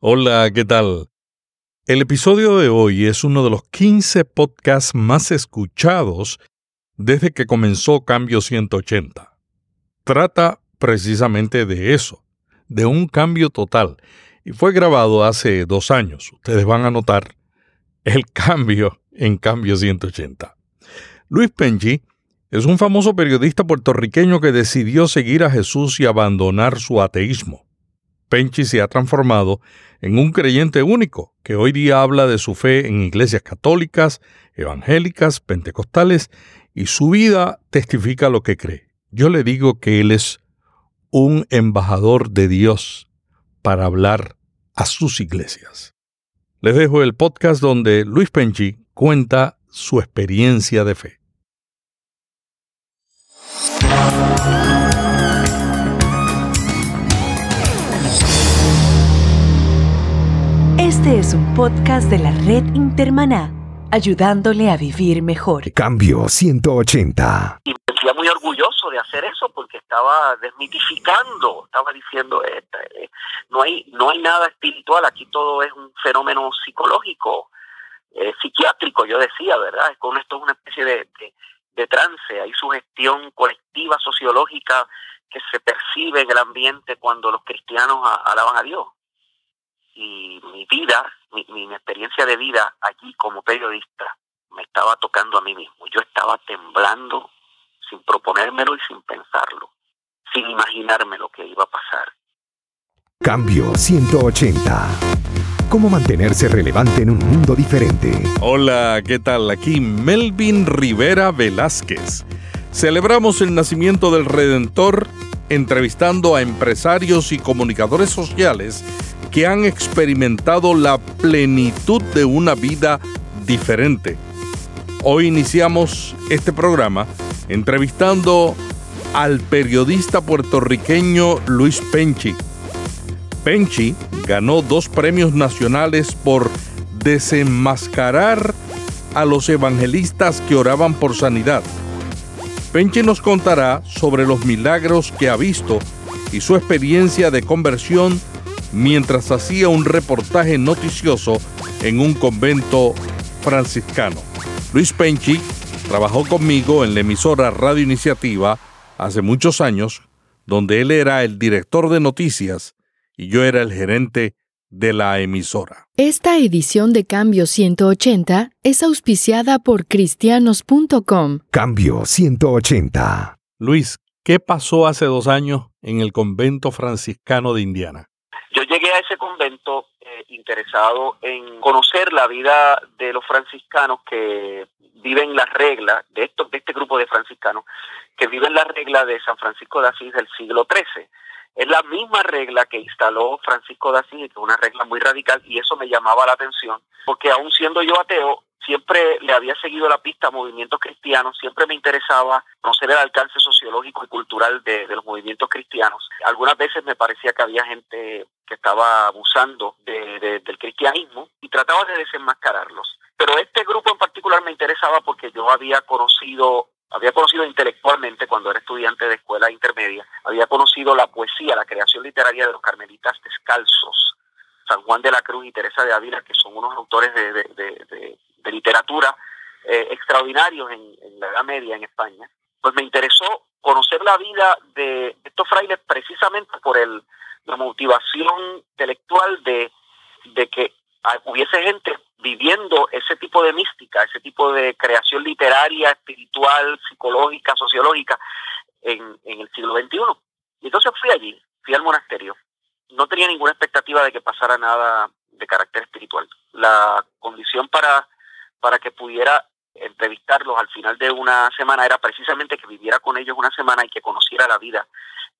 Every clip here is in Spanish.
Hola, ¿qué tal? El episodio de hoy es uno de los 15 podcasts más escuchados desde que comenzó Cambio 180. Trata precisamente de eso, de un cambio total, y fue grabado hace dos años. Ustedes van a notar el cambio en Cambio 180. Luis Penchi es un famoso periodista puertorriqueño que decidió seguir a Jesús y abandonar su ateísmo. Penchi se ha transformado en un creyente único que hoy día habla de su fe en iglesias católicas, evangélicas, pentecostales y su vida testifica lo que cree. Yo le digo que él es un embajador de Dios para hablar a sus iglesias. Les dejo el podcast donde Luis Penchi cuenta su experiencia de fe. Este es un podcast de la red Intermaná, ayudándole a vivir mejor. Cambio 180. Y me sentía muy orgulloso de hacer eso porque estaba desmitificando, estaba diciendo, eh, eh, no, hay, no hay nada espiritual, aquí todo es un fenómeno psicológico, eh, psiquiátrico, yo decía, ¿verdad? Con esto es una especie de, de trance, hay sugestión colectiva, sociológica que se percibe en el ambiente cuando los cristianos alaban a Dios y mi vida, mi, mi, experiencia de vida allí como periodista me estaba tocando a mí mismo. Yo estaba temblando sin proponérmelo y sin pensarlo, sin imaginarme lo que iba a pasar. Cambio 180. ¿Cómo mantenerse relevante en un mundo diferente? Hola, ¿qué tal? Aquí Melvin Rivera Velázquez. Celebramos el nacimiento del Redentor entrevistando a empresarios y comunicadores sociales que han experimentado la plenitud de una vida diferente. Hoy iniciamos este programa entrevistando al periodista puertorriqueño Luis Penchi. Penchi ganó dos premios nacionales por desenmascarar a los evangelistas que oraban por sanidad. Penchi nos contará sobre los milagros que ha visto y su experiencia de conversión mientras hacía un reportaje noticioso en un convento franciscano. Luis Penchi trabajó conmigo en la emisora Radio Iniciativa hace muchos años, donde él era el director de noticias y yo era el gerente de la emisora. Esta edición de Cambio 180 es auspiciada por cristianos.com. Cambio 180. Luis, ¿qué pasó hace dos años en el convento franciscano de Indiana? Yo llegué a ese convento eh, interesado en conocer la vida de los franciscanos que viven las reglas de estos de este grupo de franciscanos que viven la regla de San Francisco de Asís del siglo XIII. Es la misma regla que instaló Francisco de Asís, que es una regla muy radical, y eso me llamaba la atención, porque aún siendo yo ateo, siempre le había seguido la pista a movimientos cristianos, siempre me interesaba conocer el alcance sociológico y cultural de, los movimientos cristianos. Algunas veces me parecía que había gente que estaba abusando del cristianismo y trataba de desenmascararlos. Pero este grupo en particular me interesaba porque yo había conocido había conocido intelectualmente cuando era estudiante de escuela intermedia, había conocido la poesía, la creación literaria de los carmelitas descalzos, San Juan de la Cruz y Teresa de Ávila, que son unos autores de, literatura eh, extraordinarios en, la Edad Media en España, pues me interesó conocer la vida de estos frailes precisamente por el, la motivación intelectual de, de que hubiese gente viviendo ese tipo de mística, ese tipo de creación literaria, espiritual, psicológica, sociológica en, en el siglo XXI. Y entonces fui allí, fui al monasterio. No tenía ninguna expectativa de que pasara nada de carácter espiritual. La condición para para que pudiera entrevistarlos al final de una semana era precisamente que viviera con ellos una semana y que conociera la vida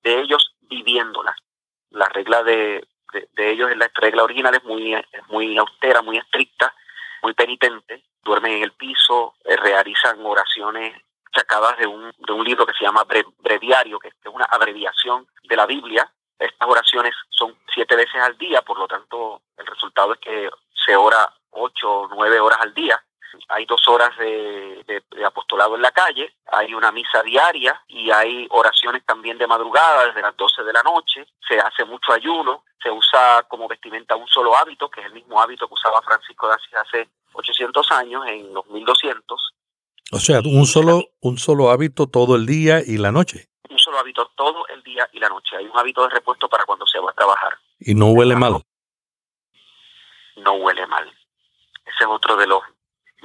de ellos viviéndola. La regla de, de, ellos, la regla original es muy, muy austera, muy estricta, muy penitente. Duermen en el piso, eh, realizan oraciones sacadas de un, de un libro que se llama breviario, que es una abreviación de la Biblia. Estas oraciones son siete veces al día, por lo tanto el resultado es que se ora ocho o nueve horas al día hay dos horas de, apostolado en la calle, hay una misa diaria y hay oraciones también de madrugada desde las 12 de la noche, se hace mucho ayuno, se usa como vestimenta un solo hábito, que es el mismo hábito que usaba Francisco de Asís hace 800 años, en los 1200. O sea, un solo, un solo hábito todo el día y la noche. Un solo hábito todo el día y la noche. Hay un hábito de repuesto para cuando se va a trabajar. ¿Y no huele mal? No huele mal. Ese es otro de los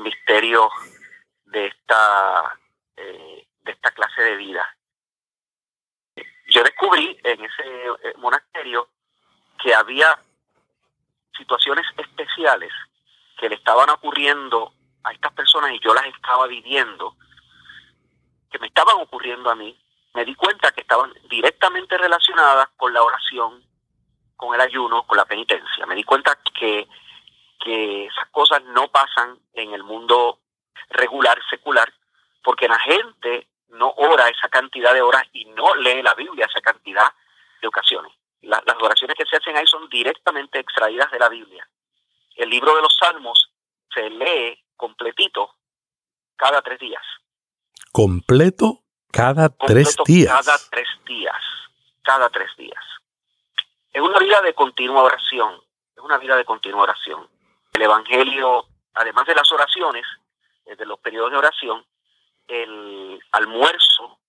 misterios de esta, eh, de esta clase de vida. Yo descubrí en ese eh, monasterio que había situaciones especiales que le estaban ocurriendo a estas personas y yo las estaba viviendo, que me estaban ocurriendo a mí, me di cuenta que estaban directamente relacionadas con la oración, con el ayuno, con la penitencia. Me di cuenta que, que esas cosas no pasan en el mundo regular, secular, porque la gente no ora esa cantidad de horas y no lee la Biblia esa cantidad de ocasiones. las oraciones que se hacen ahí son directamente extraídas de la Biblia. El libro de los Salmos se lee completito cada tres días. ¿Completo cada tres días? Cada tres días. Cada tres días. Es una vida de continua oración. Es una vida de continua oración. El Evangelio, además de las oraciones, eh, de los periodos de oración, el almuerzo,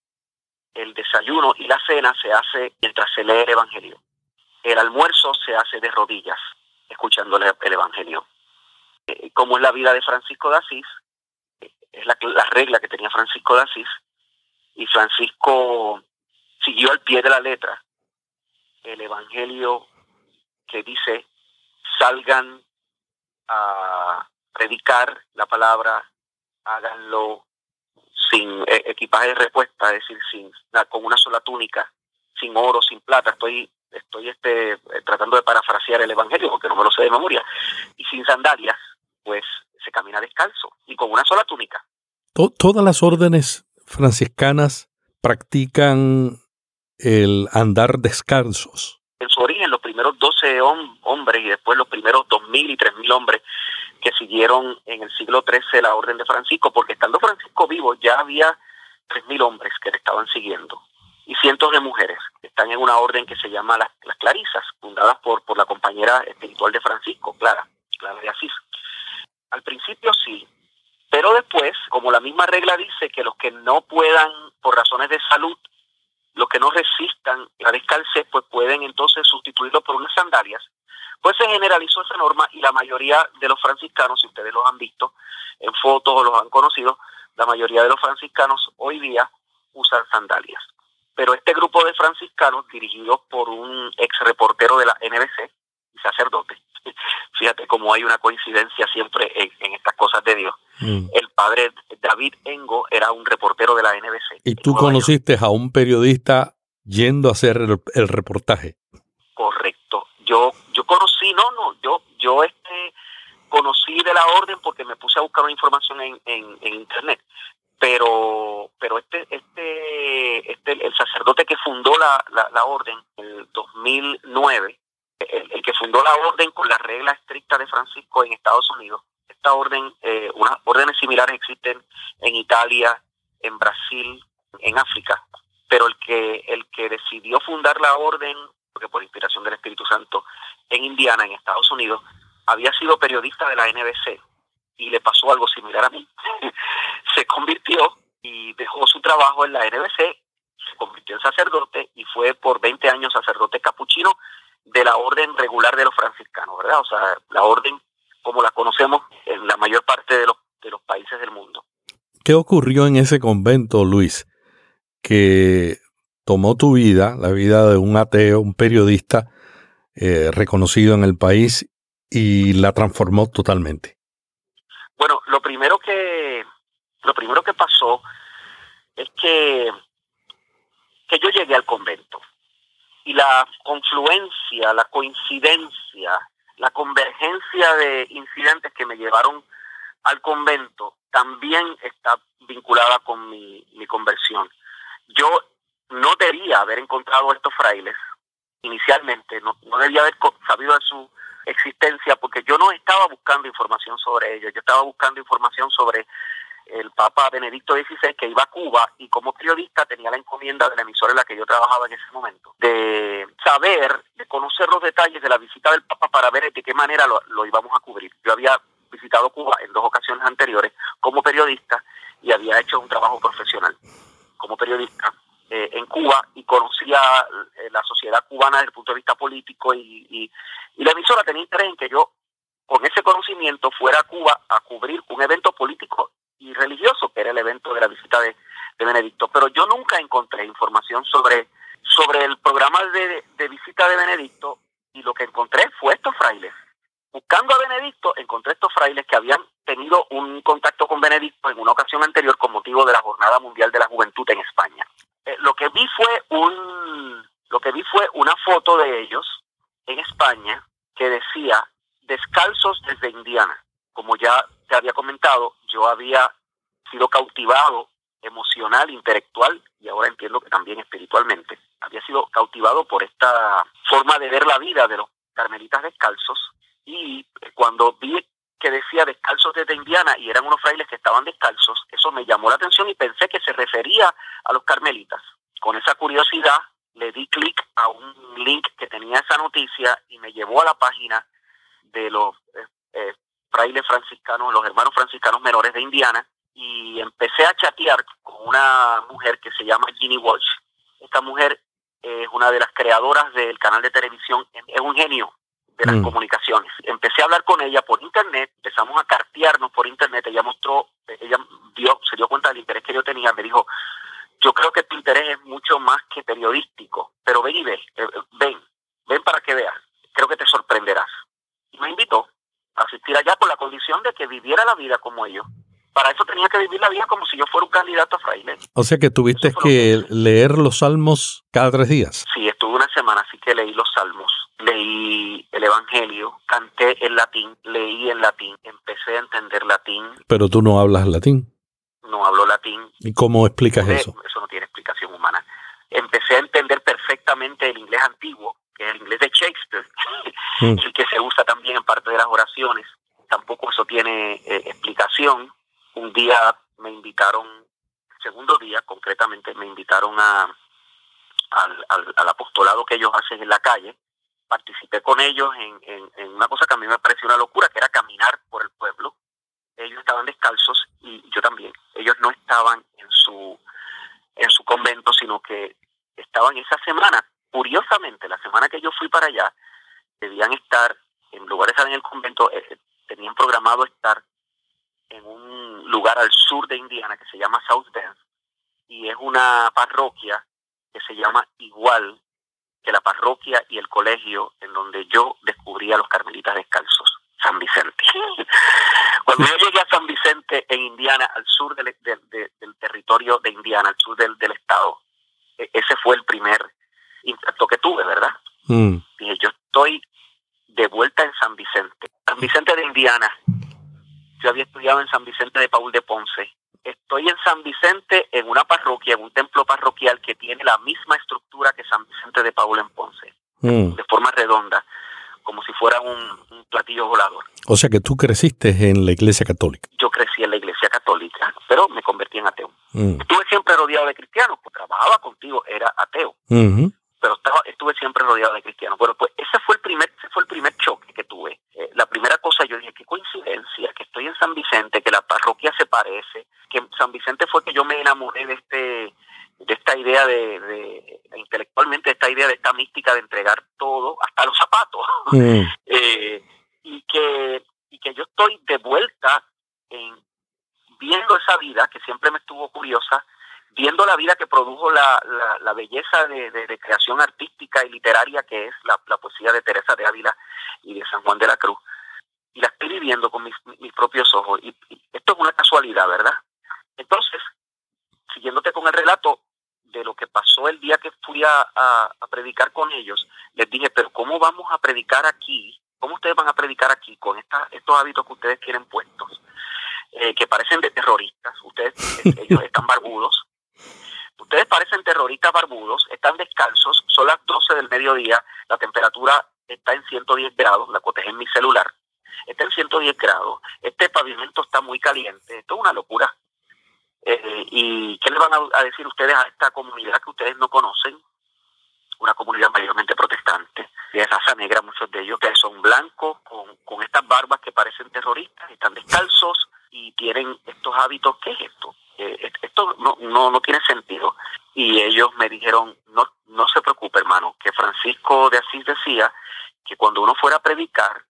el desayuno y la cena se hace mientras se lee el Evangelio. El almuerzo se hace de rodillas, escuchando el Evangelio. Eh, como es la vida de Francisco de Asís, eh, es la, la regla que tenía Francisco de Asís, y Francisco siguió al pie de la letra el Evangelio que dice, salgan a predicar la palabra, háganlo sin eh, equipaje de respuesta, es decir, sin con una sola túnica, sin oro, sin plata. Estoy estoy este tratando de parafrasear el evangelio porque no me lo sé de memoria y sin sandalias, pues se camina descalzo y con una sola túnica. todas las órdenes franciscanas practican el andar descalzos. En su origen, los primeros 12 hombres y después los primeros 2.000 y 3.000 hombres que siguieron en el siglo XIII la orden de Francisco, porque estando Francisco vivo ya había 3.000 hombres que le estaban siguiendo y cientos de mujeres que están en una orden que se llama las, las Clarisas, fundadas por, por la compañera espiritual de Francisco, Clara, Clara de Asís. Al principio sí, pero después, como la misma regla dice que los que no puedan, por razones de salud, los que no resistan la descalcez, pues pueden entonces sustituirlo por unas sandalias. Pues se generalizó esa norma y la mayoría de los franciscanos, si ustedes los han visto en fotos o los han conocido, la mayoría de los franciscanos hoy día usan sandalias. Pero este grupo de franciscanos, dirigidos por un ex reportero de la NBC y sacerdote, fíjate cómo hay una coincidencia siempre en, estas cosas de Dios. Mm. El padre David Engo era un reportero de la NBC. ¿Y tú conociste a un periodista yendo a hacer el, reportaje? Correcto. Yo yo conocí, no, no, yo yo este conocí de la orden porque me puse a buscar una información en, en, internet. Pero pero este este este el sacerdote que fundó la, la, la orden en el 2009 el, que fundó la orden con la regla estricta de Francisco en Estados Unidos. Esta orden, eh, unas órdenes similares existen en Italia, en Brasil, en África, pero el que el que decidió fundar la orden, porque por inspiración del Espíritu Santo, en Indiana, en Estados Unidos, había sido periodista de la NBC y le pasó algo similar a mí. se convirtió y dejó su trabajo en la NBC, se convirtió en sacerdote y fue por 20 años sacerdote capuchino de la orden regular de los franciscanos, ¿verdad? O sea, la orden como la conocemos en la mayor parte de los, de los países del mundo. ¿Qué ocurrió en ese convento, Luis, que tomó tu vida, la vida de un ateo, un periodista eh, reconocido en el país y la transformó totalmente? Bueno, lo primero que lo primero que pasó es que que yo llegué al convento y la confluencia, la coincidencia, la convergencia de incidentes que me llevaron al convento también está vinculada con mi, mi conversión. Yo no debía haber encontrado estos frailes inicialmente, no, no debía haber sabido de su existencia porque yo no estaba buscando información sobre ellos, yo estaba buscando información sobre el Papa Benedicto XVI, que iba a Cuba y como periodista tenía la encomienda de la emisora en la que yo trabajaba en ese momento, de saber, de conocer los detalles de la visita del Papa para ver de qué manera lo, lo íbamos a cubrir. Yo había visitado Cuba en dos ocasiones anteriores como periodista y había hecho un trabajo profesional como periodista eh, en Cuba y conocía eh, la sociedad cubana desde el punto de vista político y, y, y la emisora tenía interés en que yo con ese conocimiento fuera a Cuba a cubrir un evento político y religioso, que era el evento de la visita de, Benedicto. Pero yo nunca encontré información sobre, sobre el programa de, de visita de Benedicto y lo que encontré fue estos frailes. Buscando a Benedicto, encontré estos frailes que habían tenido un contacto con Benedicto en una ocasión anterior con motivo de la Jornada Mundial de la Juventud en España. Eh, lo que vi fue un lo que vi fue una foto de ellos en España que decía descalzos desde Indiana. Como ya te había comentado, yo había sido cautivado emocional, intelectual y ahora entiendo que también espiritualmente. Había sido cautivado por esta forma de ver la vida de los carmelitas descalzos y cuando vi que decía descalzos desde Indiana y eran unos frailes que estaban descalzos, eso me llamó la atención y pensé que se refería a los carmelitas. Con esa curiosidad le di clic a un link que tenía esa noticia y me llevó a la página de los eh, eh, frailes franciscanos, los hermanos franciscanos menores de Indiana, y empecé a chatear con una mujer que se llama Ginny Walsh. Esta mujer es una de las creadoras del canal de televisión, es un genio de las mm. comunicaciones. Empecé a hablar con ella por internet, empezamos a cartearnos por internet, ella mostró, ella vio, se dio cuenta del interés que yo tenía, me dijo, yo creo que tu interés es mucho más que periodístico, pero ven y ve, eh, ven, ven para que veas, creo que te sorprenderás. Y me invitó asistir allá por la condición de que viviera la vida como ellos. Para eso tenía que vivir la vida como si yo fuera un candidato a fraile. O sea que tuviste que leer los salmos cada tres días. Sí, estuve una semana, así que leí los salmos, leí el Evangelio, canté en latín, leí en latín, empecé a entender latín. Pero tú no hablas latín. No hablo latín. ¿Y cómo explicas eso? Eso no tiene explicación humana. Empecé a entender perfectamente el inglés antiguo, que es el inglés de Shakespeare, mm. el que se usa también en parte de las oraciones. Tampoco eso tiene eh, explicación un día me invitaron, segundo día concretamente, me invitaron a, al, al, apostolado que ellos hacen en la calle. Participé con ellos en, en, en, una cosa que a mí me pareció una locura, que era caminar por el pueblo. Ellos estaban descalzos y yo también. Ellos no estaban en su, en su convento, sino que estaban esa semana. Curiosamente, la semana que yo fui para allá, debían estar, en lugar de estar en el convento, eh, tenían programado estar en un lugar al sur de Indiana que se llama South Bend y es una parroquia que se llama igual que la parroquia y el colegio en donde yo descubrí a los carmelitas descalzos, San Vicente. Cuando yo llegué a San Vicente en Indiana, al sur del, del, territorio de Indiana, al sur del, del, estado, e, ese fue el primer impacto que tuve, ¿verdad? Mm. Dije, yo estoy de vuelta en San Vicente. San Vicente de Indiana, yo había estudiado en San Vicente de Paul de Ponce. Estoy en San Vicente en una parroquia, en un templo parroquial que tiene la misma estructura que San Vicente de Paul en Ponce, mm. de forma redonda, como si fuera un, platillo volador. O sea que tú creciste en la iglesia católica. Yo crecí en la iglesia católica, pero me convertí en ateo. Mm. Estuve siempre rodeado de cristianos, pues trabajaba contigo, era ateo estaba, estuve siempre rodeado de cristianos. Bueno, pues ese fue el primer, ese fue el primer choque que tuve. Eh, la primera cosa yo dije, qué coincidencia, que estoy en San Vicente, que la parroquia se parece, que en San Vicente fue que yo me enamoré de este de esta idea de, de intelectualmente esta idea de esta mística de entregar todo hasta los zapatos mm. eh, y que y que yo estoy de vuelta en viendo esa vida que siempre me estuvo curiosa viendo la vida que produjo la, la, belleza de, creación artística y literaria que es la, poesía de Teresa de Ávila y de San Juan de la Cruz. Y la estoy viviendo con mis, mis propios ojos. Y, esto es una casualidad, ¿verdad? Entonces, siguiéndote con el relato de lo que pasó el día que fui a, a, predicar con ellos, les dije, pero ¿cómo vamos a predicar aquí? ¿Cómo ustedes van a predicar aquí con esta, estos hábitos que ustedes tienen puestos? Eh, que parecen de terroristas, ustedes, ellos están barbudos, Ustedes parecen terroristas barbudos, están descalzos, son las 12 del mediodía, la temperatura está en 110 grados, la cotejé en mi celular, está en 110 grados, este pavimento está muy caliente, esto es una locura. Eh, ¿Y qué le van a, decir ustedes a esta comunidad que ustedes no conocen? Una comunidad mayormente protestante, de raza negra, muchos de ellos que son blancos, con, con estas barbas que parecen terroristas, están descalzos y tienen estos hábitos. ¿Qué es esto? Eh, esto no, no, no tiene sentido. Y ellos me dijeron, no, no se preocupe hermano, que Francisco de Asís decía que cuando uno fuera a predicar,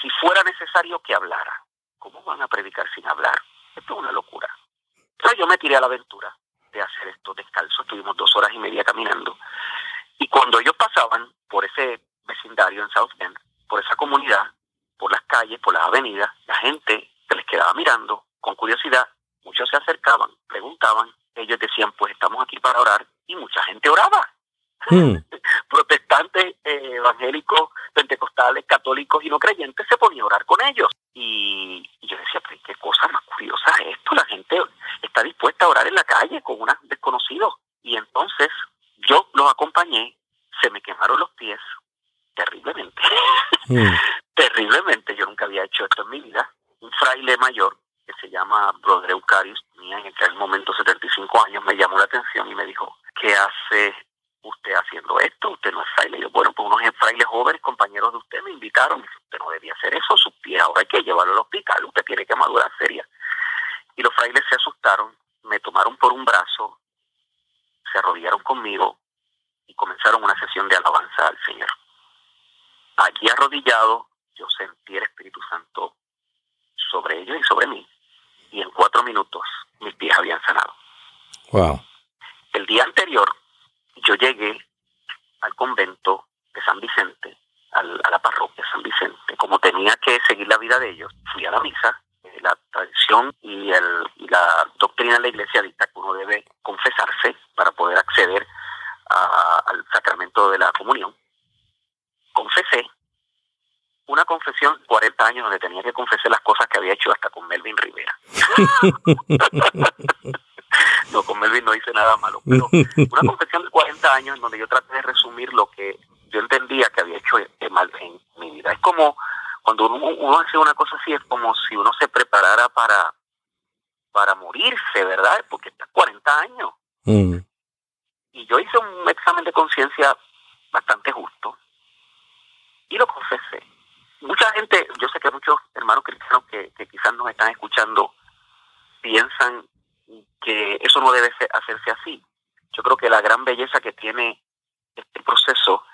si fuera necesario que hablara, ¿cómo van a predicar sin hablar? Esto es una locura. Pero yo me tiré a la aventura de hacer esto descalzo. Estuvimos dos horas y media caminando. Y cuando ellos pasaban por ese vecindario en South Bend, por esa comunidad, por las calles, por las avenidas, la gente se les quedaba mirando con curiosidad. Muchos se acercaban, preguntaban. Ellos decían, pues estamos aquí para orar. Y mucha gente oraba. Hmm. Protestantes, eh, evangélicos, pentecostales, católicos y no creyentes se ponían a orar con ellos. Y, yo decía, pues qué cosa más curiosa es esto. La gente está dispuesta a orar en la calle con unos desconocidos. Y entonces yo los acompañé, se me quemaron los pies terriblemente. Hmm. terriblemente. Yo nunca había hecho esto en mi vida. Un fraile mayor Brother Eucarius, tenía en aquel momento 75 años, me llamó la atención y me dijo, ¿qué hace usted haciendo esto, usted no es fraile. Yo, bueno, pues unos frailes jóvenes, compañeros de usted, me invitaron. Usted no debía hacer eso, sus pies ahora hay que llevarlo al hospital, usted tiene que madurar seria. Y los frailes se asustaron, me tomaron por un brazo, se arrodillaron conmigo y comenzaron una sesión de alabanza al Señor. Allí arrodillado, yo sentí el Espíritu Santo sobre ellos y sobre mí. Y en cuatro minutos mis pies habían sanado. Wow. El día anterior yo llegué al convento de San Vicente, a la parroquia de San Vicente, como tenía que seguir la vida de ellos, fui a la misa, eh, la tradición y, el, la doctrina de la iglesia dicta que uno debe confesarse para poder acceder al sacramento de la comunión. Confesé una confesión 40 años donde tenía que confesar las cosas que había hecho hasta con Melvin Rivera. no, con Melvin no hice nada malo, pero una confesión de 40 años en donde yo traté de resumir lo que yo entendía que había hecho mal en mi vida. Es como cuando uno, hace una cosa así, es como si uno se preparara para, para morirse, ¿verdad? Porque está 40 años. Mm. Y yo hice un examen de conciencia bastante justo y lo confesé. Mucha gente, yo sé que muchos hermanos cristianos que, que quizás nos están escuchando piensan que eso no debe hacerse así. Yo creo que la gran belleza que tiene este proceso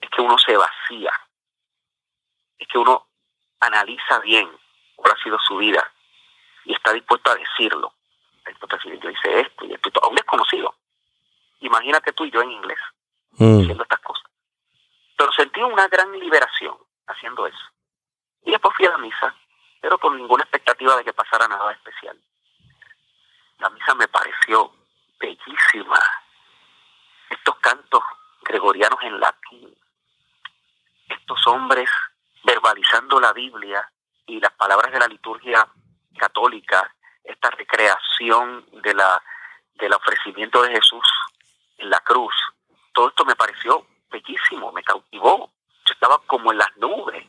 es que uno se vacía, es que uno analiza bien cuál ha sido su vida y está dispuesto a decirlo. yo hice esto y esto, a un desconocido. Imagínate tú y yo en inglés, mm. diciendo estas cosas. Pero sentí una gran liberación haciendo eso. Y después fui a la misa, pero con ninguna expectativa de que pasara nada especial. La misa me pareció bellísima. Estos cantos gregorianos en latín, estos hombres verbalizando la Biblia y las palabras de la liturgia católica, esta recreación de la del ofrecimiento de Jesús en la cruz, todo esto me pareció bellísimo, me cautivó. Yo estaba como en las nubes.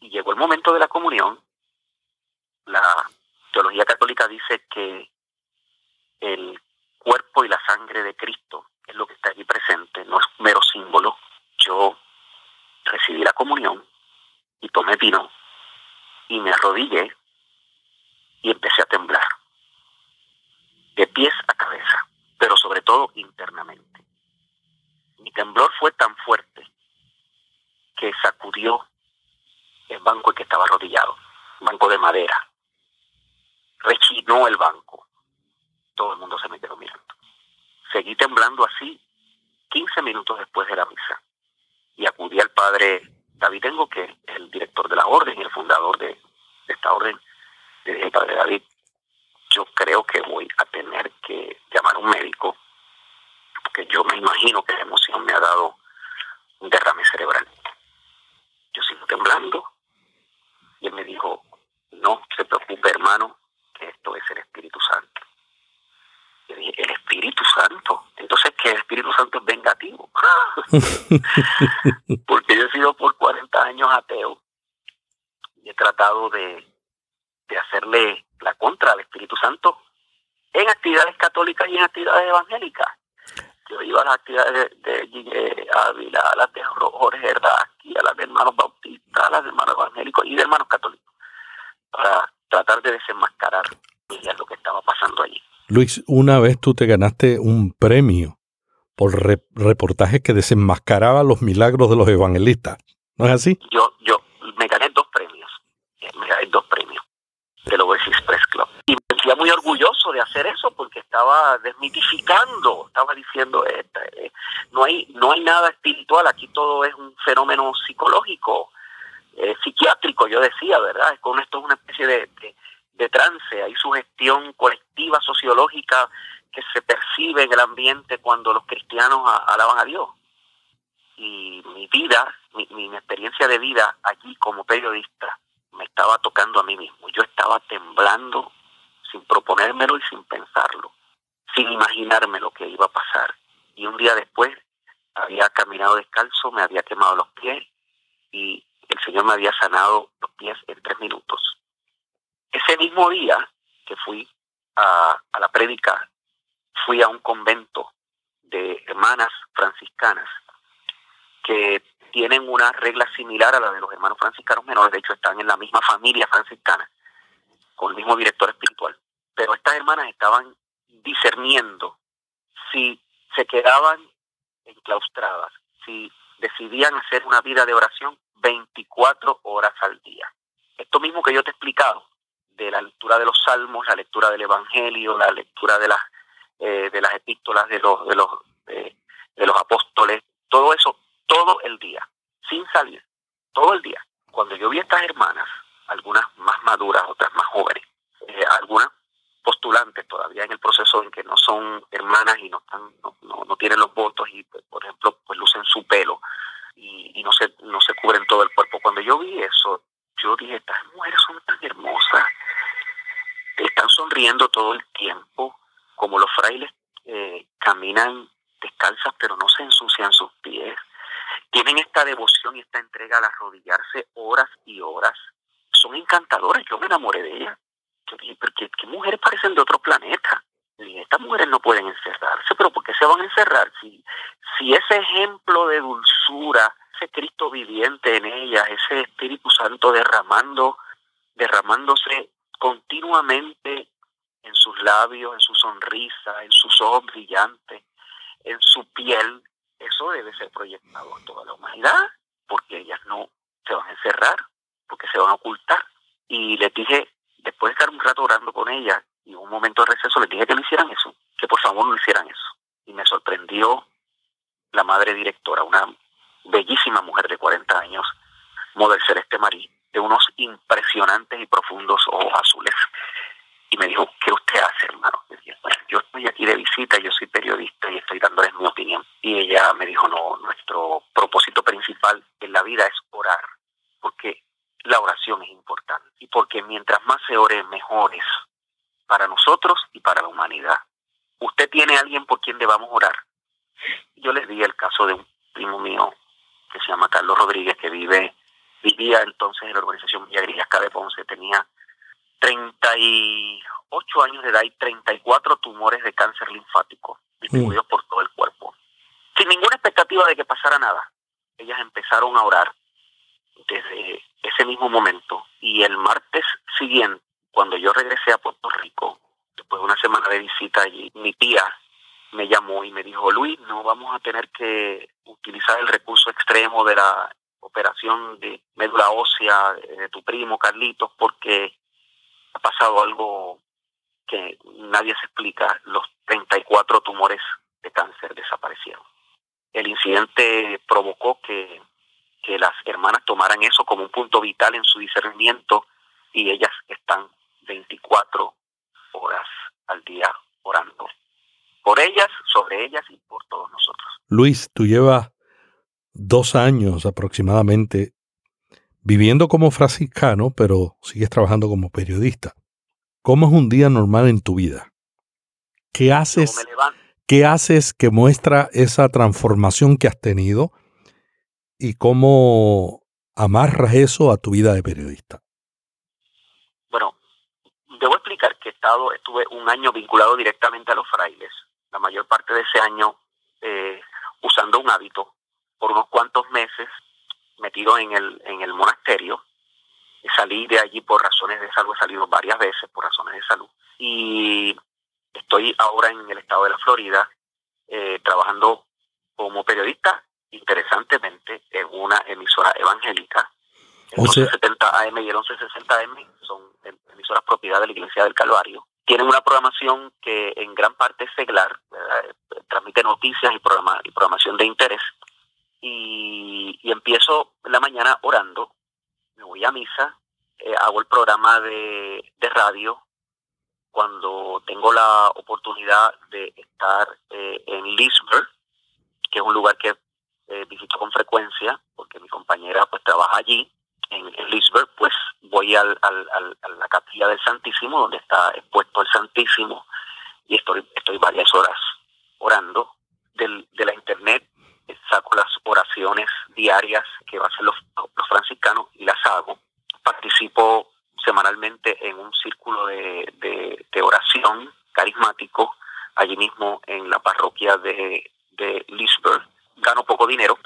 Y llegó el momento de la comunión. La teología católica dice que el cuerpo y la sangre de Cristo, es lo que está allí presente, no es mero símbolo. Yo recibí la comunión y tomé vino y me arrodillé y empecé a temblar, de pies a cabeza, pero sobre todo internamente. Mi temblor fue tan fuerte que sacudió el banco en que estaba arrodillado, banco de madera. Rechinó el banco todo el mundo se me quedó mirando. Seguí temblando así 15 minutos después de la misa y acudí al padre David Tengo, que es el director de la orden y el fundador de, esta orden. Le dije, padre David, yo creo que voy a tener que llamar a un médico, porque yo me imagino que la emoción me ha dado un derrame cerebral. Yo sigo temblando y él me dijo, no se preocupe hermano, que esto es el Espíritu Santo Entonces, que el Espíritu Santo es vengativo. Porque yo he sido por 40 años ateo y he tratado de, de hacerle la contra al Espíritu Santo en actividades católicas y en actividades evangélicas. Yo iba a las actividades de, de Ávila, a las de Jorge Herraki, a las de hermanos bautistas, a las de hermanos evangélicos y de hermanos católicos, para tratar de desenmascarar lo que estaba pasando allí. Luis, una vez tú te ganaste un premio por reportajes que desenmascaraba los milagros de los evangelistas, ¿no es así? Yo, yo me gané dos premios, me gané dos premios del Overseas Press Club. Y me sentía muy orgulloso de hacer eso porque estaba desmitificando, estaba diciendo, eh, eh, no, hay, no hay nada espiritual, aquí todo es un fenómeno psicológico, eh, psiquiátrico, yo decía, ¿verdad? Con esto es una especie de, trance, hay sugestión colectiva, sociológica que se percibe en el ambiente cuando los cristianos alaban a Dios. Y mi vida, mi, mi experiencia de vida allí como periodista, me estaba tocando a mí mismo. Yo estaba temblando sin proponérmelo y sin pensarlo, sin imaginarme lo que iba a pasar. Y un día después había caminado descalzo, me había quemado los pies y el Señor me había sanado los pies en tres minutos. Ese mismo día que fui a, la prédica, fui a un convento de hermanas franciscanas que tienen una regla similar a la de los hermanos franciscanos menores, de hecho están en la misma familia franciscana, con el mismo director espiritual. Pero estas hermanas estaban discerniendo si se quedaban enclaustradas, si decidían hacer una vida de oración 24 horas al día. Esto mismo que yo te he explicado, de la lectura de los salmos, la lectura del evangelio, la lectura de las eh, de las epístolas de los de los de los apóstoles, todo eso todo el día, sin salir, todo el día. Cuando yo vi estas hermanas, algunas más maduras, otras más jóvenes, eh, algunas postulantes todavía en el proceso en que no son hermanas y no están, no, no, tienen los votos y pues, por ejemplo pues lucen su pelo y, y, no se no se cubren todo el cuerpo. Cuando yo vi eso, yo dije estas mujeres son tan hermosas, están sonriendo todo el tiempo, como los frailes eh, caminan descalzas pero no se ensucian sus pies, tienen esta devoción y esta entrega al arrodillarse horas y horas. Son encantadoras, yo me enamoré de ellas. Yo dije, pero qué, mujeres parecen de otro planeta. Y estas mujeres no pueden encerrarse, pero ¿por qué se van a encerrar? Si, si ese ejemplo de dulzura, ese Cristo viviente en ellas, ese Espíritu Santo derramando, derramándose continuamente en sus labios, en su sonrisa, en sus ojos brillantes, en su piel, eso debe ser proyectado a toda la humanidad, porque ellas no se van a encerrar, porque se van a ocultar. Y les dije, después de estar un rato orando con ellas y un momento de receso, les dije que no hicieran eso, que por favor no hicieran eso. Y me sorprendió la madre directora, una bellísima mujer de 40 años, Model Celeste Marí, de unos impresionantes y profundos ojos azules. Y me dijo, ¿qué usted hace, hermano? yo estoy aquí de visita, yo soy periodista y estoy dándoles mi opinión. Y ella me dijo, no, nuestro propósito principal en la vida es orar, porque la oración es importante y porque mientras más se ore, mejor es para nosotros y para la humanidad. ¿Usted tiene alguien por quien debamos orar? Yo les di el caso de un primo mío que se llama Carlos Rodríguez, que vive vivía entonces en la organización Villa Grillasca de Ponce, tenía 38 años de edad y 34 tumores de cáncer linfático distribuidos por todo el cuerpo. Sin ninguna expectativa de que pasara nada. Ellas empezaron a orar desde ese mismo momento y el martes siguiente, cuando yo regresé a Puerto Rico, después de una semana de visita allí, mi tía me llamó y me dijo, Luis, no vamos a tener que utilizar el recurso extremo de la operación de médula ósea de tu primo Carlitos porque ha pasado algo que nadie se explica, los 34 tumores de cáncer desaparecieron. El incidente provocó que, que las hermanas tomaran eso como un punto vital en su discernimiento y ellas están 24 horas al día orando. Por ellas, sobre ellas y por todos nosotros. Luis, tú llevas dos años aproximadamente viviendo como franciscano, pero sigues trabajando como periodista. ¿Cómo es un día normal en tu vida? ¿Qué haces? ¿Qué haces que muestra esa transformación que has tenido y cómo amarras eso a tu vida de periodista? Bueno, debo explicar que he estado, estuve un año vinculado directamente a los frailes, la mayor parte de ese año eh, usando un hábito por unos cuantos meses metido en el, en el monasterio. Salí de allí por razones de salud, he salido varias veces por razones de salud. Y estoy ahora en el estado de la Florida eh, trabajando como periodista, interesantemente, en una emisora evangélica. El 1170 AM y el 1160 AM son emisoras propiedad de la Iglesia del Calvario. Tienen una programación que en gran parte es seglar, transmite noticias y, programa, y programación de interés. Y, empiezo la mañana orando, me voy a misa, eh, hago el programa de, de radio cuando tengo la oportunidad de estar eh, en Lisburg, que es un lugar que eh, visito con frecuencia, porque mi compañera pues trabaja allí, en, en pues voy al, al, a la capilla del Santísimo, donde está expuesto el Santísimo, y estoy, estoy varias horas orando. Del, de la internet saco las oraciones diarias que hacen los, los franciscanos y las hago. Participo semanalmente en un círculo de, de, oración carismático allí mismo en la parroquia de, de Gano poco dinero,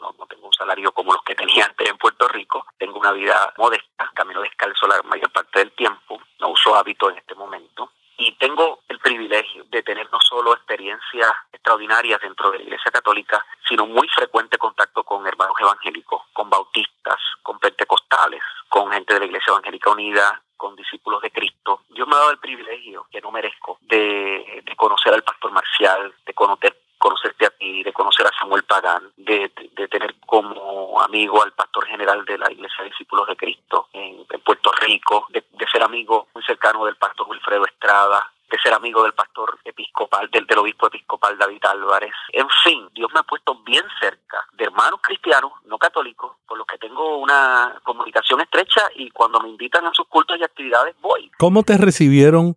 no, no, tengo un salario como los que tenía antes en Puerto Rico. Tengo una vida modesta, camino descalzo la mayor parte del tiempo, no uso hábito en este momento. Y tengo el privilegio de tener no solo experiencias extraordinarias dentro de la Iglesia Católica, sino muy frecuente contacto con hermanos evangélicos, con bautistas, con pentecostales, con gente de la Iglesia Evangélica Unida, con discípulos de Cristo. Yo me he dado el privilegio, que no merezco, de, de conocer al pastor Marcial, de conocer conocerte a ti, de conocer a Samuel Pagán, de, de, tener como amigo al pastor general de la Iglesia de Discípulos de Cristo en, Puerto Rico, de, de, ser amigo muy cercano del pastor Wilfredo Estrada, de ser amigo del pastor episcopal, del, del obispo episcopal David Álvarez. En fin, Dios me ha puesto bien cerca de hermanos cristianos, no católicos, con los que tengo una comunicación estrecha y cuando me invitan a sus cultos y actividades voy. ¿Cómo te recibieron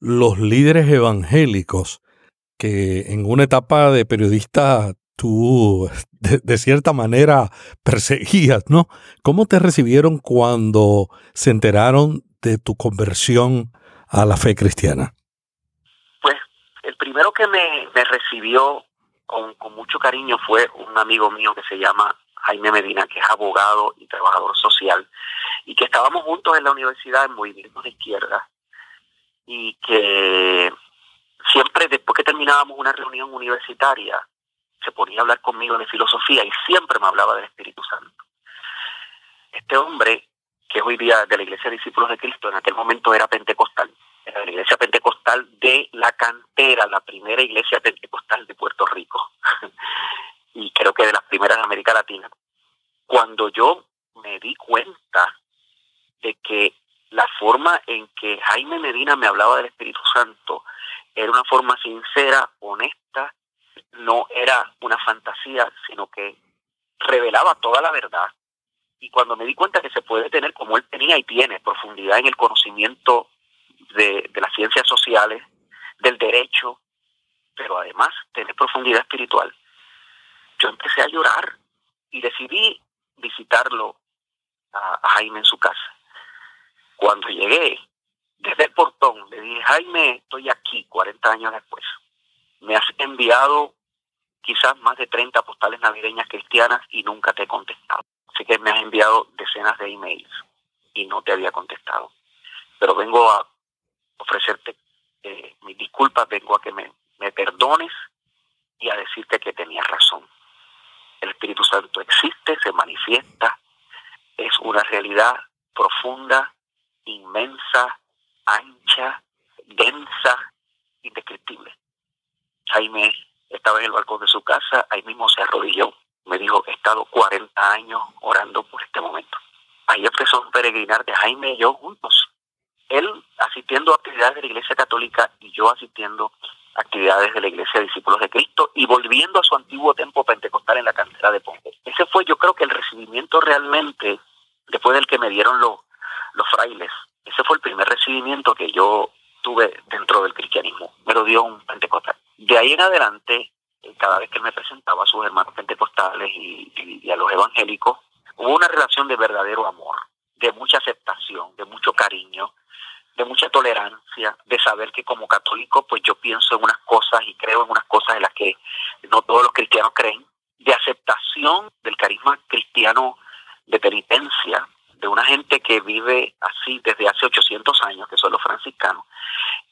los líderes evangélicos que en una etapa de periodista tú de, cierta manera perseguías, ¿no? ¿Cómo te recibieron cuando se enteraron de tu conversión a la fe cristiana? Pues el primero que me, recibió con, con, mucho cariño fue un amigo mío que se llama Jaime Medina, que es abogado y trabajador social, y que estábamos juntos en la universidad en movimientos de izquierda, y que siempre después que terminábamos una reunión universitaria, se ponía a hablar conmigo de filosofía y siempre me hablaba del Espíritu Santo. Este hombre, que es hoy día de la Iglesia de Discípulos de Cristo, en aquel momento era pentecostal, era la Iglesia Pentecostal de la cantera, la primera iglesia pentecostal de Puerto Rico, y creo que de las primeras de América Latina. Cuando yo me di cuenta de que la forma en que Jaime Medina me hablaba del Espíritu Santo era una forma sincera, honesta, no era una fantasía, sino que revelaba toda la verdad. Y cuando me di cuenta que se puede tener, como él tenía y tiene, profundidad en el conocimiento de, las ciencias sociales, del derecho, pero además tener profundidad espiritual, yo empecé a llorar y decidí visitarlo a Jaime en su casa. Cuando llegué, desde el portón, le dije, Jaime, estoy aquí 40 años después. Me has enviado quizás más de 30 postales navideñas cristianas y nunca te he contestado. Así que me has enviado decenas de emails y no te había contestado. Pero vengo a ofrecerte eh, mis disculpas, vengo a que me, me perdones y a decirte que tenías razón. El Espíritu Santo existe, se manifiesta, es una realidad profunda, inmensa, ancha, densa, indescriptible. Jaime estaba en el balcón de su casa, ahí mismo se arrodilló, me dijo, he estado 40 años orando por este momento. Ahí empezó a peregrinar de Jaime y yo juntos. Él asistiendo a actividades de la Iglesia Católica y yo asistiendo a actividades de la Iglesia de Discípulos de Cristo y volviendo a su antiguo templo pentecostal en la cantera de Ponce. Ese fue yo creo que el recibimiento realmente, después del que me dieron los, los frailes, ese fue el primer recibimiento que yo tuve dentro del cristianismo. Me lo dio un pentecostal. De ahí en adelante, eh, cada vez que me presentaba a sus hermanos pentecostales y, a los evangélicos, hubo una relación de verdadero amor, de mucha aceptación, de mucho cariño, de mucha tolerancia, de saber que como católico pues yo pienso en unas cosas y creo en unas cosas en las que no todos los cristianos creen, de aceptación del carisma cristiano de penitencia, de una gente que vive así desde hace 800 años, que son los franciscanos,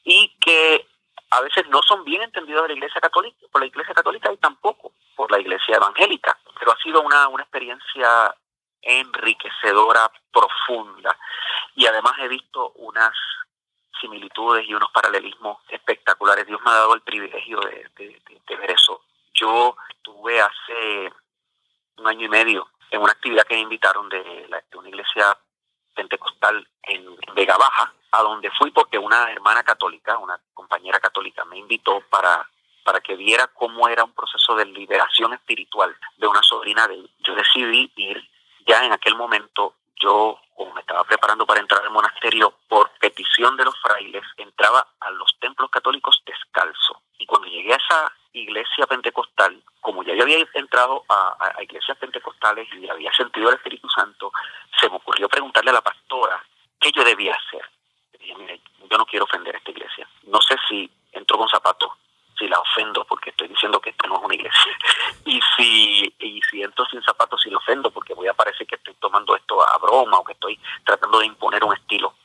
y que a veces no son bien entendidos de la Iglesia Católica, por la Iglesia Católica y tampoco por la Iglesia Evangélica, pero ha sido una, una experiencia enriquecedora, profunda, y además he visto unas similitudes y unos paralelismos espectaculares. Dios me ha dado el privilegio de, ver eso. Yo estuve hace un año y medio en una actividad que me invitaron de, una iglesia pentecostal en, Vega Baja, a donde fui porque una hermana católica, una compañera católica, me invitó para para que viera cómo era un proceso de liberación espiritual de una sobrina de Yo decidí ir ya en aquel momento yo, como me estaba preparando para entrar al monasterio, por petición de los frailes, entraba a los templos católicos descalzo. Y cuando llegué a esa iglesia pentecostal, como ya yo había entrado a, iglesias pentecostales y había sentido el Espíritu Santo, se me ocurrió preguntarle a la pastora qué yo debía hacer. dije, mire, yo no quiero ofender a esta iglesia. No sé si entró con zapatos si la ofendo porque estoy diciendo que esto no es una iglesia. Y si, y si entro sin zapatos, si la ofendo porque voy a parecer que estoy tomando esto a broma o que estoy tratando de imponer un estilo.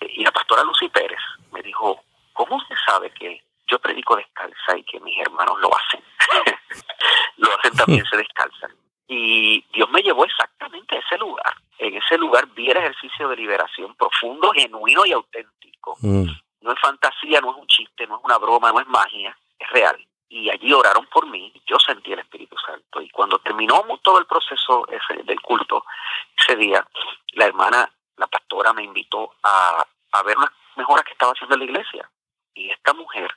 Y la pastora Lucy Pérez me dijo, ¿cómo usted sabe que yo predico descalza y que mis hermanos lo hacen? lo hacen también, se descalzan. Y Dios me llevó exactamente a ese lugar. En ese lugar vi el ejercicio de liberación profundo, genuino y auténtico. Mm no es fantasía, no es un chiste, no es una broma, no es magia, es real. Y allí oraron por mí, yo sentí el Espíritu Santo. Y cuando terminó todo el proceso ese del culto, ese día, la hermana, la pastora me invitó a, a ver unas mejoras que estaba haciendo en la iglesia. Y esta mujer,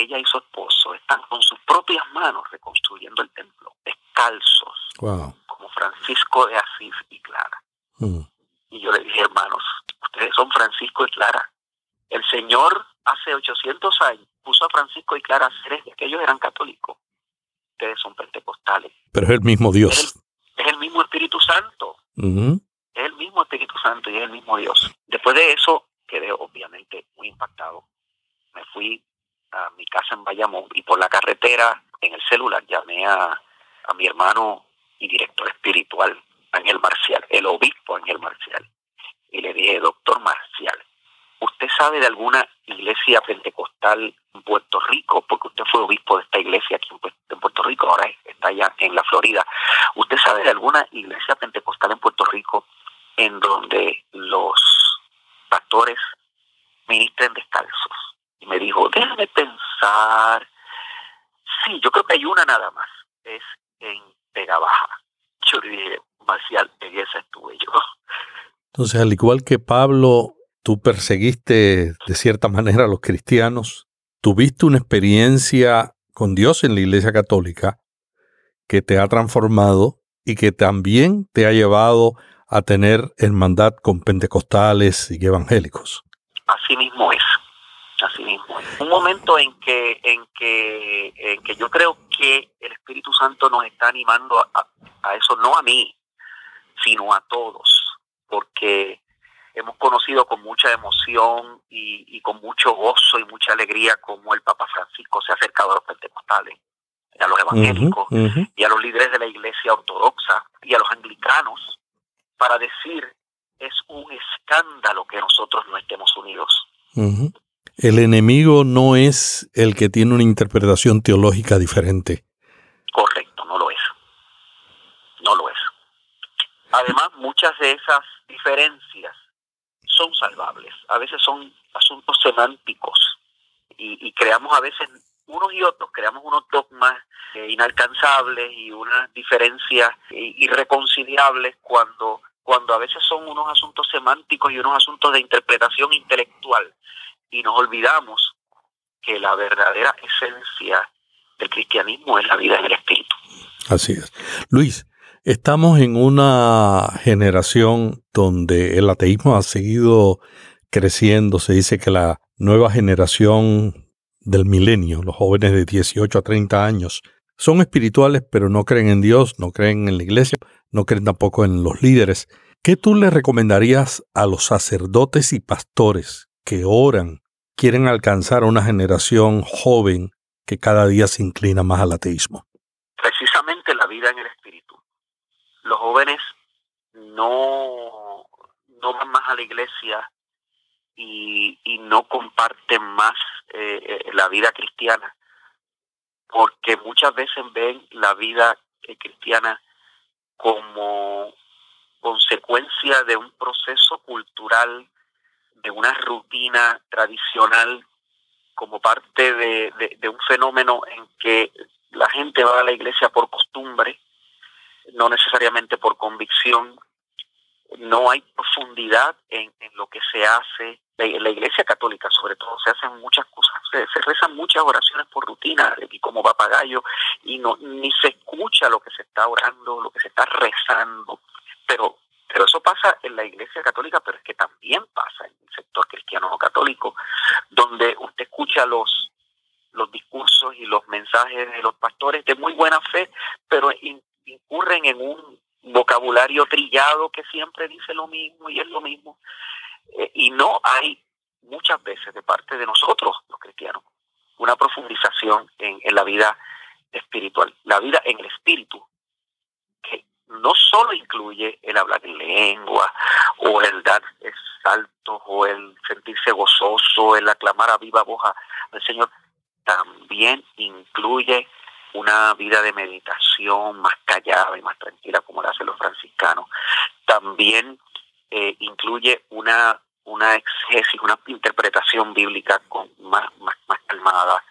ella y su esposo, están con sus propias manos reconstruyendo el templo, descalzos, como Francisco de Asís y Clara. Mm. Y yo le dije, hermanos, ustedes son Francisco y Clara, el Señor hace 800 años puso a Francisco y Clara Ceres, que ellos eran católicos. Ustedes son pentecostales. Pero es el mismo Dios. Es el, mismo Espíritu Santo. Es el mismo Espíritu Santo y es el mismo Dios. Después de eso, quedé obviamente muy impactado. Me fui a mi casa en Bayamón y por la carretera, en el celular, llamé a, a mi hermano y director espiritual, Ángel Marcial, el obispo Ángel Marcial. Y le dije, doctor Marcial, ¿Usted sabe de alguna iglesia pentecostal en Puerto Rico? Porque usted fue obispo de esta iglesia aquí en Puerto Rico, ahora está allá en la Florida. ¿Usted sabe de alguna iglesia pentecostal en Puerto Rico en donde los pastores ministren descalzos? Y me dijo, déjame pensar. Sí, yo creo que hay una nada más. Es en Vega Baja. Yo le dije, Marcial, en esa estuve yo. Entonces, al igual que Pablo tú perseguiste de cierta manera a los cristianos, tuviste una experiencia con Dios en la Iglesia Católica que te ha transformado y que también te ha llevado a tener hermandad con pentecostales y evangélicos. Así mismo es, así mismo. Un momento en que, en que, en que yo creo que el Espíritu Santo nos está animando a eso, no a mí, sino a todos, porque hemos conocido con mucha emoción y, con mucho gozo y mucha alegría como el Papa Francisco se ha acercado a los pentecostales, a los evangélicos y a los líderes de la iglesia ortodoxa y a los anglicanos para decir es un escándalo que nosotros no estemos unidos. El enemigo no es el que tiene una interpretación teológica diferente. Correcto, no lo es. No lo es. Además, muchas de esas diferencias son salvables, a veces son asuntos semánticos y, creamos a veces unos y otros, creamos unos dogmas eh, inalcanzables y unas diferencias irreconciliables cuando, cuando a veces son unos asuntos semánticos y unos asuntos de interpretación intelectual y nos olvidamos que la verdadera esencia del cristianismo es la vida en el Espíritu. Así es. Luis, Estamos en una generación donde el ateísmo ha seguido creciendo. Se dice que la nueva generación del milenio, los jóvenes de 18 a 30 años, son espirituales pero no creen en Dios, no creen en la iglesia, no creen tampoco en los líderes. ¿Qué tú le recomendarías a los sacerdotes y pastores que oran, quieren alcanzar a una generación joven que cada día se inclina más al ateísmo? Precisamente la vida en el. Los jóvenes no, no van más a la iglesia y, no comparten más eh, eh, la vida cristiana, porque muchas veces ven la vida eh, cristiana como consecuencia de un proceso cultural, de una rutina tradicional, como parte de, de, un fenómeno en que la gente va a la iglesia por costumbre, no necesariamente por convicción, no hay profundidad en, lo que se hace. En la iglesia católica, sobre todo, se hacen muchas cosas, se, rezan muchas oraciones por rutina, y como papagayo, y no ni se escucha lo que se está orando, lo que se está rezando. Pero, pero eso pasa en la iglesia católica, pero es que también pasa en el sector cristiano no católico, donde usted escucha los los discursos y los mensajes de los pastores de muy buena fe, pero incurren en un vocabulario trillado que siempre dice lo mismo y es lo mismo. Eh, y no hay muchas veces de parte de nosotros, los cristianos, una profundización en, en la vida espiritual, la vida en el espíritu, que no solo incluye el hablar en lengua o el dar saltos o el sentirse gozoso, el aclamar a viva voz al Señor, también incluye una vida de meditación más callada y más tranquila como la hacen los franciscanos. También eh, incluye una, una exégesis, una interpretación bíblica con más, más, más calmada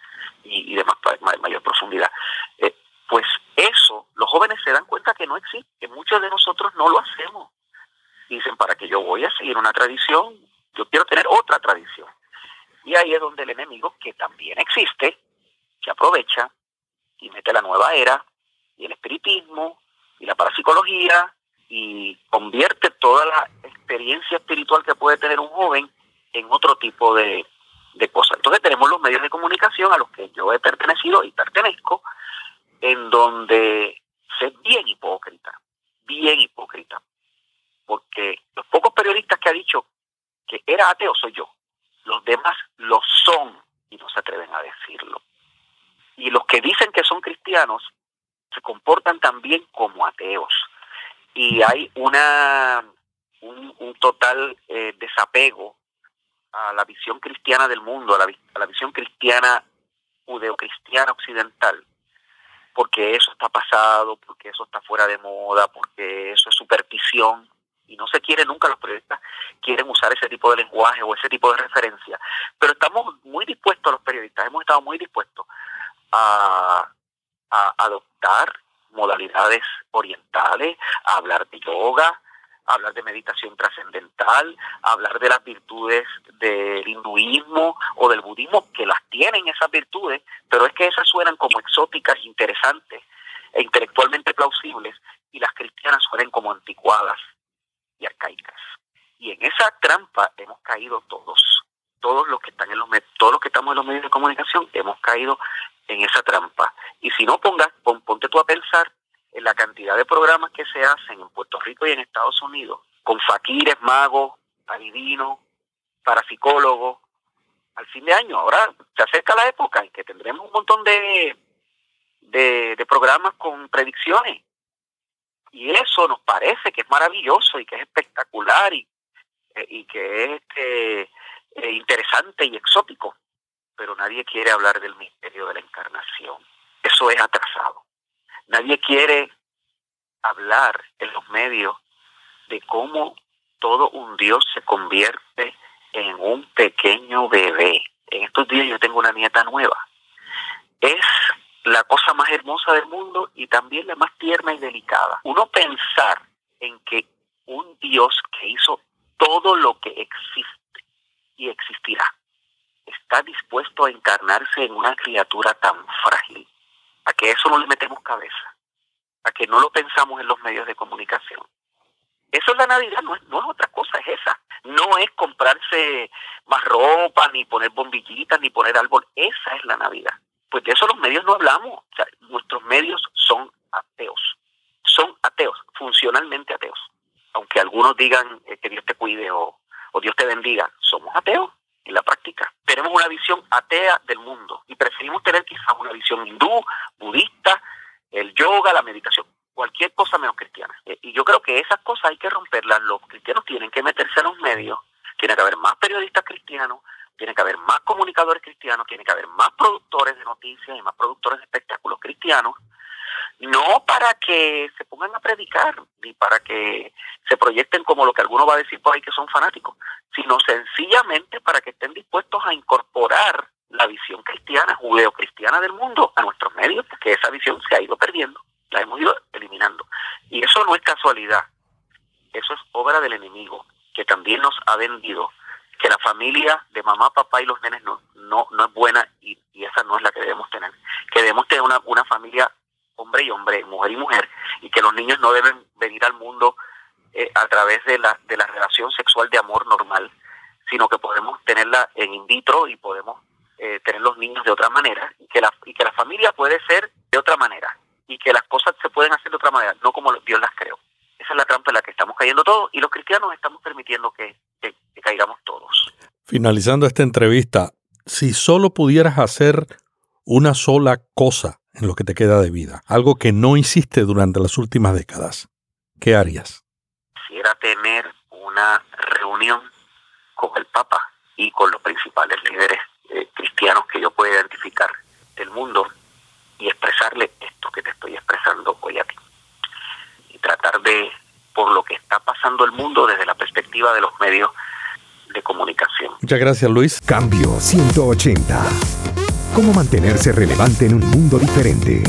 y, de más, mayor profundidad. Eh, pues eso, los jóvenes se dan cuenta que no existe, que muchos de nosotros no lo hacemos. Dicen, ¿para que yo voy a seguir una tradición? Yo quiero tener otra tradición. Y ahí es donde el enemigo, que también existe, que aprovecha y mete la nueva era y el espiritismo y la parapsicología y convierte toda la experiencia espiritual que puede tener un joven en otro tipo de, de cosas. Entonces tenemos los medios de comunicación a los que yo he pertenecido y pertenezco, en donde se es bien hipócrita, bien hipócrita, porque los pocos periodistas que ha dicho que era ateo soy yo, los demás lo son y no se atreven a decirlo. Y los que dicen que son cristianos se comportan también como ateos. Y hay una un, total eh, desapego a la visión cristiana del mundo, a la, a la visión cristiana judeocristiana occidental, porque eso está pasado, porque eso está fuera de moda, porque eso es superstición, y no se quiere nunca, los periodistas quieren usar ese tipo de lenguaje o ese tipo de referencia, pero estamos muy dispuestos los periodistas, hemos estado muy dispuestos a, adoptar modalidades orientales, a hablar de yoga, a hablar de meditación trascendental, a hablar de las virtudes del hinduismo o del budismo, que las tienen esas virtudes, pero es que esas suenan como exóticas, interesantes e intelectualmente plausibles, y las cristianas suenan como anticuadas y arcaicas. Y en esa trampa hemos caído todos todos los que están en los todos los que estamos en los medios de comunicación hemos caído en esa trampa. Y si no pongas, ponte tú a pensar en la cantidad de programas que se hacen en Puerto Rico y en Estados Unidos, con faquires, magos, adivinos, parapsicólogos, al fin de año. Ahora se acerca la época en que tendremos un montón de, de, programas con predicciones. Y eso nos parece que es maravilloso y que es espectacular y, y que es este, eh, interesante y exótico pero nadie quiere hablar del misterio de la encarnación. Eso es atrasado. Nadie quiere hablar en los medios de cómo todo un Dios se convierte en un pequeño bebé. En estos días yo tengo una nieta nueva. Es la cosa más hermosa del mundo y también la más tierna y delicada. Uno pensar en que un Dios que hizo todo lo que existe y existirá está dispuesto a encarnarse en una criatura tan frágil, a que eso no le metemos cabeza, a que no lo pensamos en los medios de comunicación. Eso es la Navidad, no es, no es otra cosa, es esa. No es comprarse más ropa, ni poner bombillitas, ni poner árbol. Esa es la Navidad. Pues de eso los medios no hablamos. Nuestros medios son ateos. Son ateos, funcionalmente ateos. Aunque algunos digan eh, que Dios te cuide o, o Dios te bendiga, somos ateos en la práctica. Tenemos una visión atea del mundo y preferimos tener quizás una visión hindú, budista, el yoga, la meditación, cualquier cosa menos cristiana. Eh, y yo creo que esas cosas hay que romperlas. Los cristianos tienen que meterse a los medios, tiene que haber más periodistas cristianos, tiene que haber más comunicadores cristianos, tiene que haber más productores de noticias y más productores de espectáculos cristianos, no para que se pongan a predicar ni para que se proyecten como lo que alguno va a decir por ahí que son fanáticos, sino sencillamente para que estén dispuestos a incorporar la visión cristiana, judeo-cristiana del mundo a nuestros medios, porque esa visión se ha ido perdiendo, la hemos ido eliminando. Y eso no es casualidad, eso es obra del enemigo, que también nos ha vendido que la familia de mamá, papá y los nenes no, no, no es buena y, esa no es la que debemos tener. Que debemos tener una, una familia hombre y hombre, mujer y mujer, y que los niños no deben venir al mundo eh, a través de la, de la relación sexual de amor normal, sino que podemos tenerla en in vitro y podemos eh, tener los niños de otra manera, y que, la, y que la familia puede ser de otra manera, y que las cosas se pueden hacer de otra manera, no como Dios las creó. Esa es la trampa en la que estamos cayendo todos, y los cristianos estamos permitiendo que, que caigamos todos. Finalizando esta entrevista, si solo pudieras hacer una sola cosa en lo que te queda de vida, algo que no hiciste durante las últimas décadas, ¿qué harías? Quisiera tener una reunión con el Papa y con los principales líderes eh, cristianos que yo pueda identificar del mundo y expresarle esto que te estoy expresando hoy a ti. Y tratar de, por lo que está pasando el mundo desde la perspectiva de los medios de comunicación. Muchas gracias, Luis. Cambio 180. ¿Cómo mantenerse relevante en un mundo diferente?